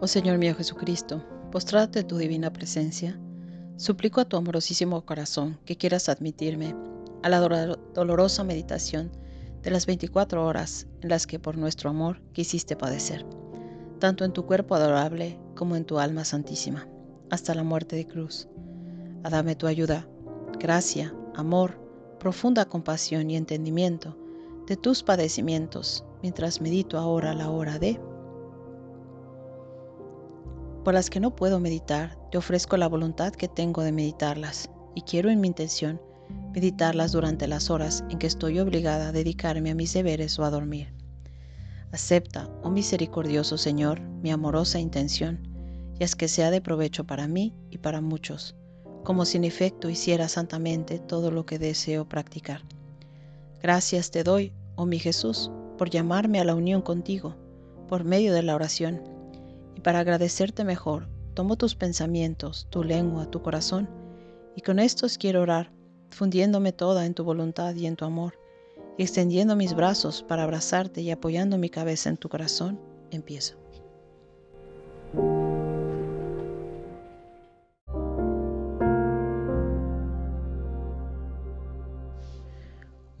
Oh Señor mío Jesucristo, postrate tu divina presencia, suplico a tu amorosísimo corazón que quieras admitirme a la dolorosa meditación de las 24 horas en las que por nuestro amor quisiste padecer, tanto en tu cuerpo adorable como en tu alma santísima, hasta la muerte de cruz. A dame tu ayuda, gracia, amor, profunda compasión y entendimiento de tus padecimientos, mientras medito ahora la hora de por las que no puedo meditar, te ofrezco la voluntad que tengo de meditarlas, y quiero en mi intención meditarlas durante las horas en que estoy obligada a dedicarme a mis deberes o a dormir. Acepta, oh misericordioso Señor, mi amorosa intención, y haz que sea de provecho para mí y para muchos, como si en efecto hiciera santamente todo lo que deseo practicar. Gracias te doy, oh mi Jesús, por llamarme a la unión contigo, por medio de la oración y para agradecerte mejor, tomo tus pensamientos, tu lengua, tu corazón, y con estos quiero orar, fundiéndome toda en tu voluntad y en tu amor, y extendiendo mis brazos para abrazarte y apoyando mi cabeza en tu corazón, empiezo.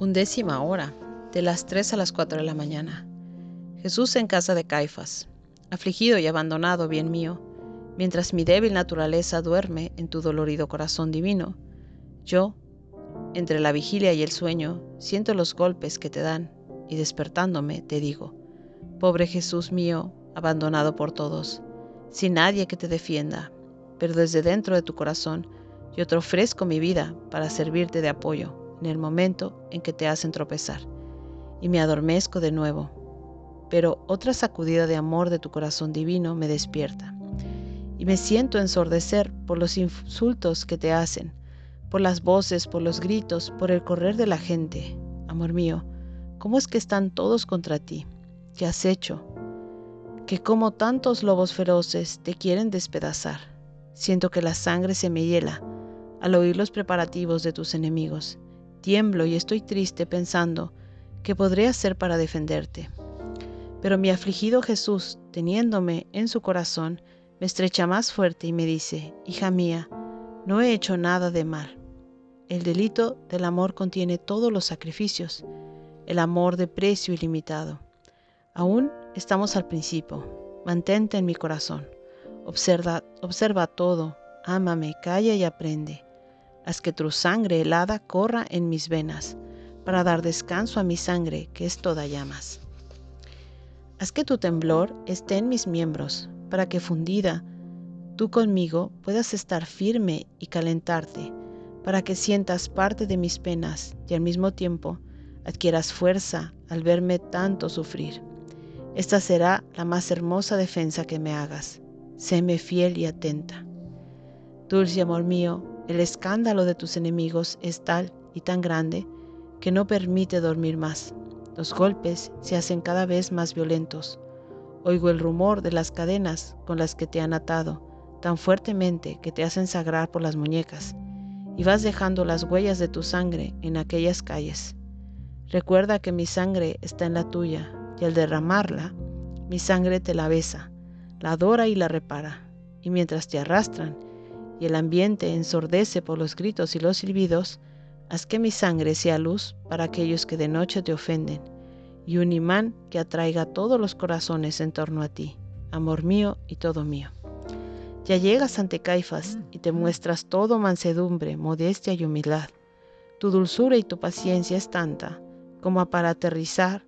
Undécima hora, de las 3 a las 4 de la mañana. Jesús en casa de Caifás afligido y abandonado, bien mío, mientras mi débil naturaleza duerme en tu dolorido corazón divino, yo, entre la vigilia y el sueño, siento los golpes que te dan y despertándome te digo, pobre Jesús mío, abandonado por todos, sin nadie que te defienda, pero desde dentro de tu corazón yo te ofrezco mi vida para servirte de apoyo en el momento en que te hacen tropezar, y me adormezco de nuevo pero otra sacudida de amor de tu corazón divino me despierta. Y me siento ensordecer por los insultos que te hacen, por las voces, por los gritos, por el correr de la gente. Amor mío, ¿cómo es que están todos contra ti? ¿Qué has hecho? Que como tantos lobos feroces te quieren despedazar. Siento que la sangre se me hiela al oír los preparativos de tus enemigos. Tiemblo y estoy triste pensando qué podré hacer para defenderte. Pero mi afligido Jesús, teniéndome en su corazón, me estrecha más fuerte y me dice, Hija mía, no he hecho nada de mal. El delito del amor contiene todos los sacrificios, el amor de precio ilimitado. Aún estamos al principio. Mantente en mi corazón. Observa, observa todo. Ámame, calla y aprende. Haz que tu sangre helada corra en mis venas, para dar descanso a mi sangre, que es toda llamas. Haz que tu temblor esté en mis miembros, para que fundida tú conmigo puedas estar firme y calentarte, para que sientas parte de mis penas y al mismo tiempo adquieras fuerza al verme tanto sufrir. Esta será la más hermosa defensa que me hagas. Séme fiel y atenta. Dulce amor mío, el escándalo de tus enemigos es tal y tan grande que no permite dormir más. Los golpes se hacen cada vez más violentos. Oigo el rumor de las cadenas con las que te han atado tan fuertemente que te hacen sagrar por las muñecas y vas dejando las huellas de tu sangre en aquellas calles. Recuerda que mi sangre está en la tuya y al derramarla, mi sangre te la besa, la adora y la repara. Y mientras te arrastran y el ambiente ensordece por los gritos y los silbidos, Haz que mi sangre sea luz para aquellos que de noche te ofenden, y un imán que atraiga todos los corazones en torno a ti, amor mío y todo mío. Ya llegas ante Caifás y te muestras todo mansedumbre, modestia y humildad. Tu dulzura y tu paciencia es tanta como para aterrizar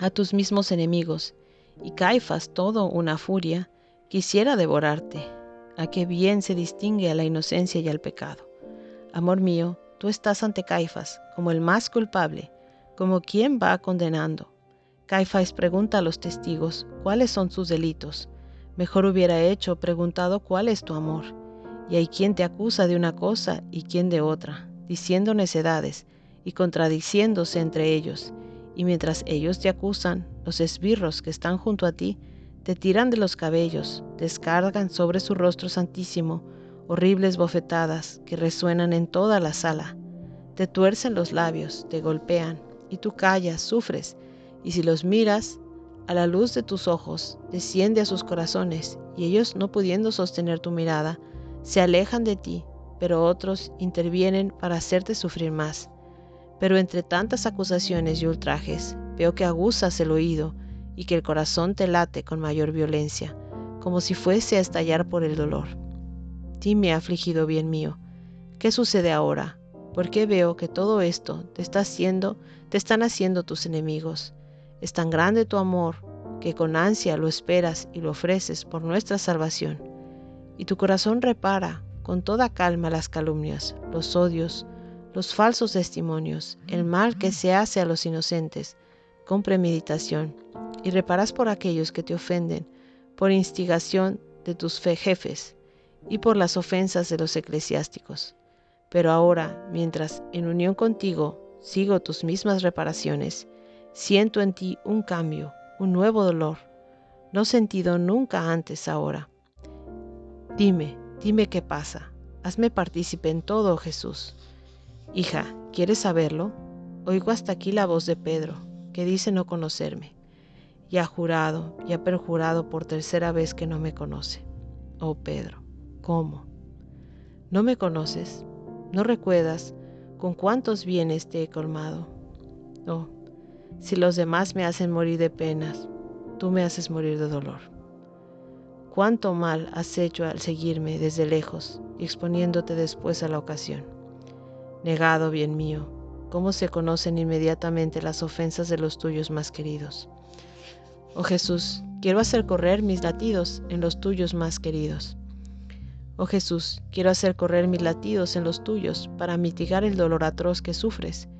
a tus mismos enemigos, y Caifás, todo una furia, quisiera devorarte. A qué bien se distingue a la inocencia y al pecado. Amor mío, tú estás ante Caifás como el más culpable, como quien va condenando. Caifás pregunta a los testigos cuáles son sus delitos. Mejor hubiera hecho preguntado cuál es tu amor. Y hay quien te acusa de una cosa y quien de otra, diciendo necedades y contradiciéndose entre ellos. Y mientras ellos te acusan, los esbirros que están junto a ti te tiran de los cabellos, descargan sobre su rostro santísimo horribles bofetadas que resuenan en toda la sala. Te tuercen los labios, te golpean, y tú callas, sufres, y si los miras, a la luz de tus ojos, desciende a sus corazones, y ellos, no pudiendo sostener tu mirada, se alejan de ti, pero otros intervienen para hacerte sufrir más. Pero entre tantas acusaciones y ultrajes, veo que aguzas el oído y que el corazón te late con mayor violencia, como si fuese a estallar por el dolor. Dime, afligido bien mío, ¿qué sucede ahora? ¿Por qué veo que todo esto te está haciendo, te están haciendo tus enemigos? Es tan grande tu amor que con ansia lo esperas y lo ofreces por nuestra salvación. Y tu corazón repara con toda calma las calumnias, los odios, los falsos testimonios, el mal que se hace a los inocentes, con premeditación, y reparas por aquellos que te ofenden, por instigación de tus jefes, y por las ofensas de los eclesiásticos. Pero ahora, mientras en unión contigo sigo tus mismas reparaciones, Siento en ti un cambio, un nuevo dolor, no sentido nunca antes ahora. Dime, dime qué pasa. Hazme partícipe en todo, Jesús. Hija, ¿quieres saberlo? Oigo hasta aquí la voz de Pedro, que dice no conocerme. Y ha jurado y ha perjurado por tercera vez que no me conoce. Oh Pedro, ¿cómo? ¿No me conoces? ¿No recuerdas con cuántos bienes te he colmado? Oh, si los demás me hacen morir de penas, tú me haces morir de dolor. Cuánto mal has hecho al seguirme desde lejos y exponiéndote después a la ocasión. Negado, bien mío, cómo se conocen inmediatamente las ofensas de los tuyos más queridos. Oh Jesús, quiero hacer correr mis latidos en los tuyos más queridos. Oh Jesús, quiero hacer correr mis latidos en los tuyos para mitigar el dolor atroz que sufres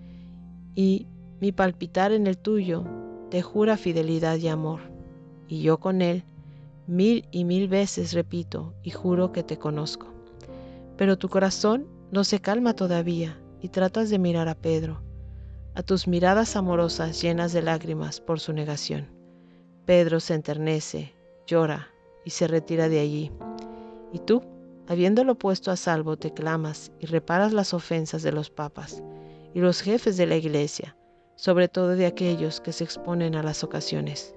y mi palpitar en el tuyo te jura fidelidad y amor, y yo con él mil y mil veces repito y juro que te conozco. Pero tu corazón no se calma todavía y tratas de mirar a Pedro, a tus miradas amorosas llenas de lágrimas por su negación. Pedro se enternece, llora y se retira de allí. Y tú, habiéndolo puesto a salvo, te clamas y reparas las ofensas de los papas y los jefes de la iglesia, sobre todo de aquellos que se exponen a las ocasiones.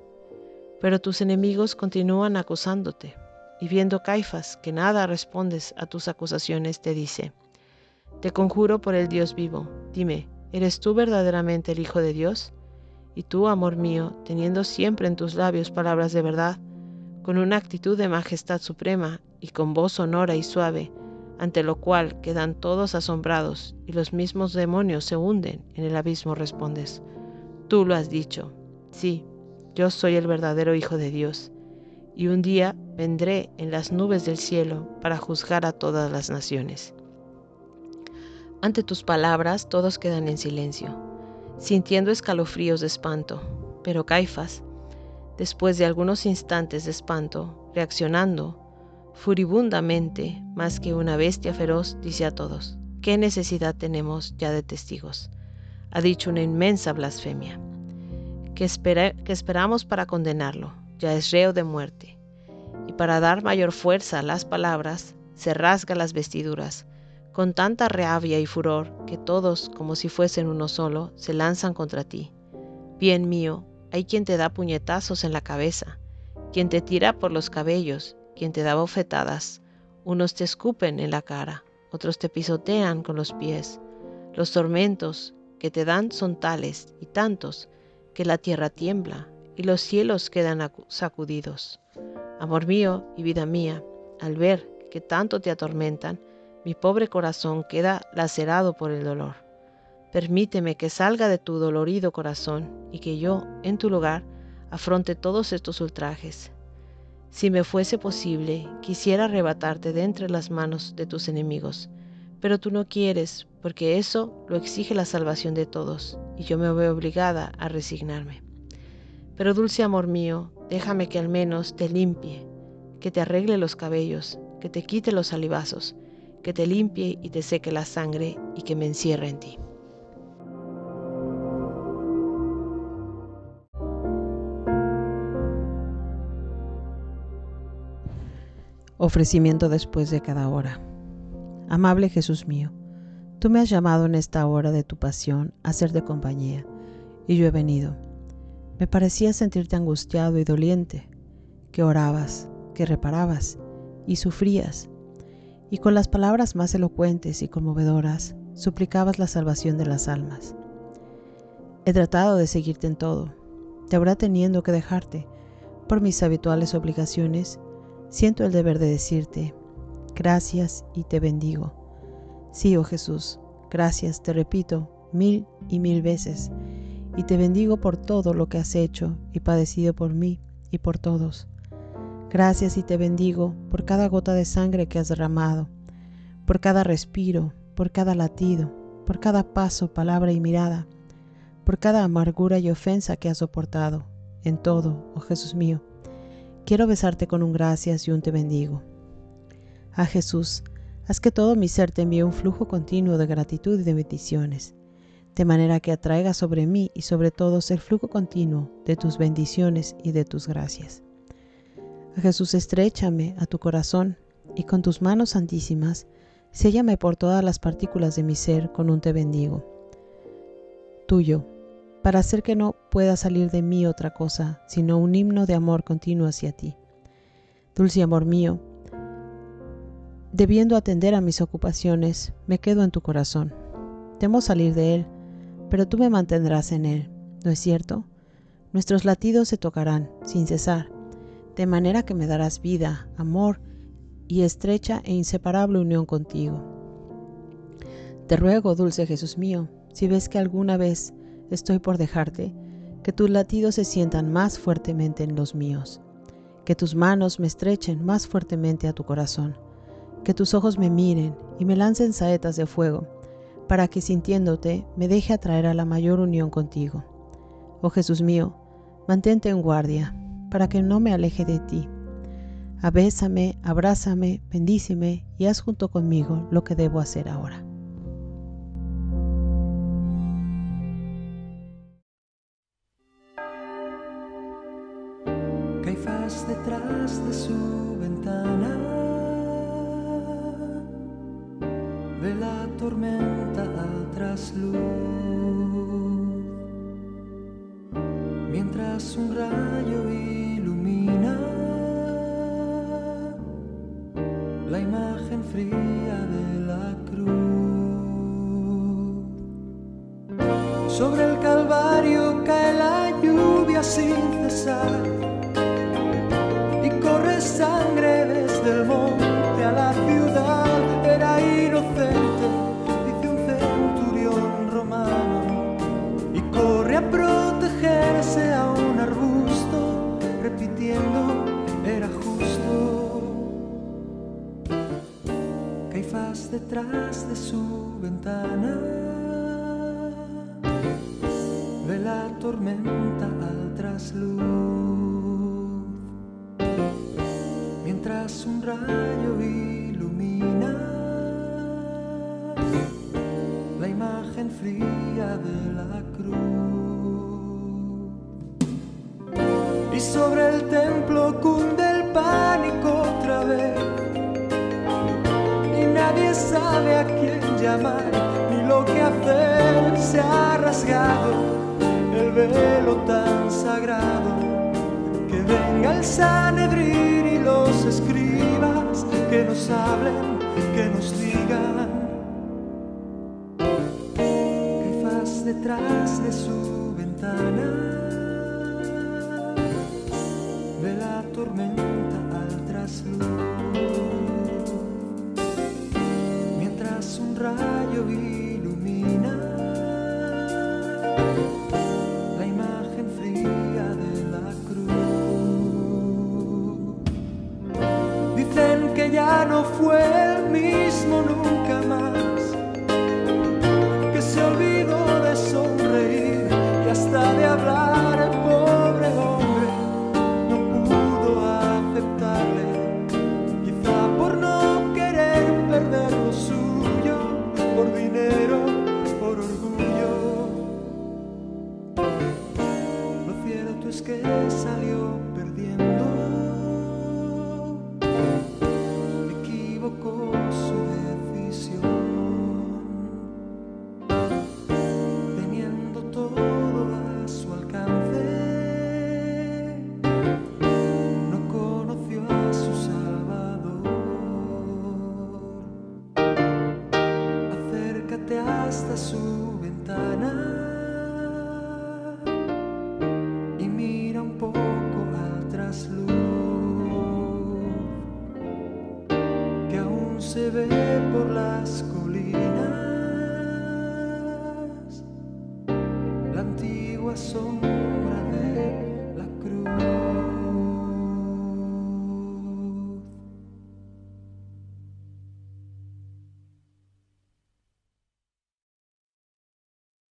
Pero tus enemigos continúan acusándote, y viendo Caifas que nada respondes a tus acusaciones, te dice, Te conjuro por el Dios vivo, dime, ¿eres tú verdaderamente el Hijo de Dios? Y tú, amor mío, teniendo siempre en tus labios palabras de verdad, con una actitud de majestad suprema y con voz sonora y suave, ante lo cual quedan todos asombrados y los mismos demonios se hunden en el abismo, respondes, tú lo has dicho, sí, yo soy el verdadero Hijo de Dios, y un día vendré en las nubes del cielo para juzgar a todas las naciones. Ante tus palabras todos quedan en silencio, sintiendo escalofríos de espanto, pero Caifás, después de algunos instantes de espanto, reaccionando, Furibundamente, más que una bestia feroz, dice a todos, ¿qué necesidad tenemos ya de testigos? Ha dicho una inmensa blasfemia. ¿Qué, esperamos para condenarlo? Ya es reo de muerte. Y para dar mayor fuerza a las palabras, se rasga las vestiduras, con tanta rabia y furor que todos, como si fuesen uno solo, se lanzan contra ti. Bien mío, hay quien te da puñetazos en la cabeza, quien te tira por los cabellos quien te da bofetadas. Unos te escupen en la cara, otros te pisotean con los pies. Los tormentos que te dan son tales y tantos que la tierra tiembla y los cielos quedan sacudidos. Amor mío y vida mía, al ver que tanto te atormentan, mi pobre corazón queda lacerado por el dolor. Permíteme que salga de tu dolorido corazón y que yo, en tu lugar, afronte todos estos ultrajes. Si me fuese posible, quisiera arrebatarte de entre las manos de tus enemigos, pero tú no quieres, porque eso lo exige la salvación de todos, y yo me veo obligada a resignarme. Pero dulce amor mío, déjame que al menos te limpie, que te arregle los cabellos, que te quite los salivazos, que te limpie y te seque la sangre y que me encierre en ti. Ofrecimiento después de cada hora. Amable Jesús mío, tú me has llamado en esta hora de tu pasión a ser de compañía, y yo he venido. me parecía sentirte angustiado y doliente, que orabas, que reparabas y sufrías, y con las palabras más elocuentes y conmovedoras suplicabas la salvación de las almas. He tratado de seguirte en todo, te habrá teniendo que dejarte por mis habituales obligaciones, siento el deber de decirte, gracias y te bendigo. Sí, oh Jesús, gracias, te repito, mil y mil veces, y te bendigo por todo lo que has hecho y padecido por mí y por todos. Gracias y te bendigo por cada gota de sangre que has derramado, por cada respiro, por cada latido, por cada paso, palabra y mirada, por cada amargura y ofensa que has soportado, en todo, oh Jesús mío. Quiero besarte con un gracias y un te bendigo. Ah Jesús, haz que todo mi ser te envíe un flujo continuo de gratitud y de bendiciones de manera que atraiga sobre mí y sobre todos el flujo continuo de tus bendiciones y de tus gracias. A Jesús, estrechame a tu corazón y con tus manos santísimas, séllame por todas las partículas de mi ser con un te bendigo. Tuyo, para hacer que no pueda salir de mí otra cosa, sino un himno de amor continuo hacia ti. Dulce amor mío, debiendo atender a mis ocupaciones, me quedo en tu corazón. Temo salir de él, pero tú me mantendrás en él, ¿no es cierto? Nuestros latidos se tocarán sin cesar, de manera que me darás vida, amor y estrecha e inseparable unión contigo. Te ruego, dulce Jesús mío, si ves que alguna vez estoy por dejarte, que tus latidos se sientan más fuertemente en los míos, que tus manos me estrechen más fuertemente a tu corazón, que tus ojos me miren y me lancen saetas de fuego, para que sintiéndote me deje atraer a la mayor unión contigo. Oh Jesús mío, mantente en guardia, para que no me aleje de ti. Abésame, abrázame, bendíceme y haz junto conmigo lo que debo hacer ahora. Caifás detrás de su ventana. Ve la tormenta trasluz, mientras un rayo ilumina la imagen fría de la cruz. Sobre el Calvario cae la lluvia sin cesar detrás de su ventana ve la tormenta al trasluz, mientras un rayo ilumina la imagen fría de la cruz. Y sobre el templo cunde el pánico otra vez sabe a quién llamar ni lo que hacer. Se ha rasgado el velo tan sagrado que venga el Sanedrín y los escribas que nos hablen, que nos digan. Caifás detrás de su ventana que salió perdiendo. Se ve por las colinas. La antigua sombra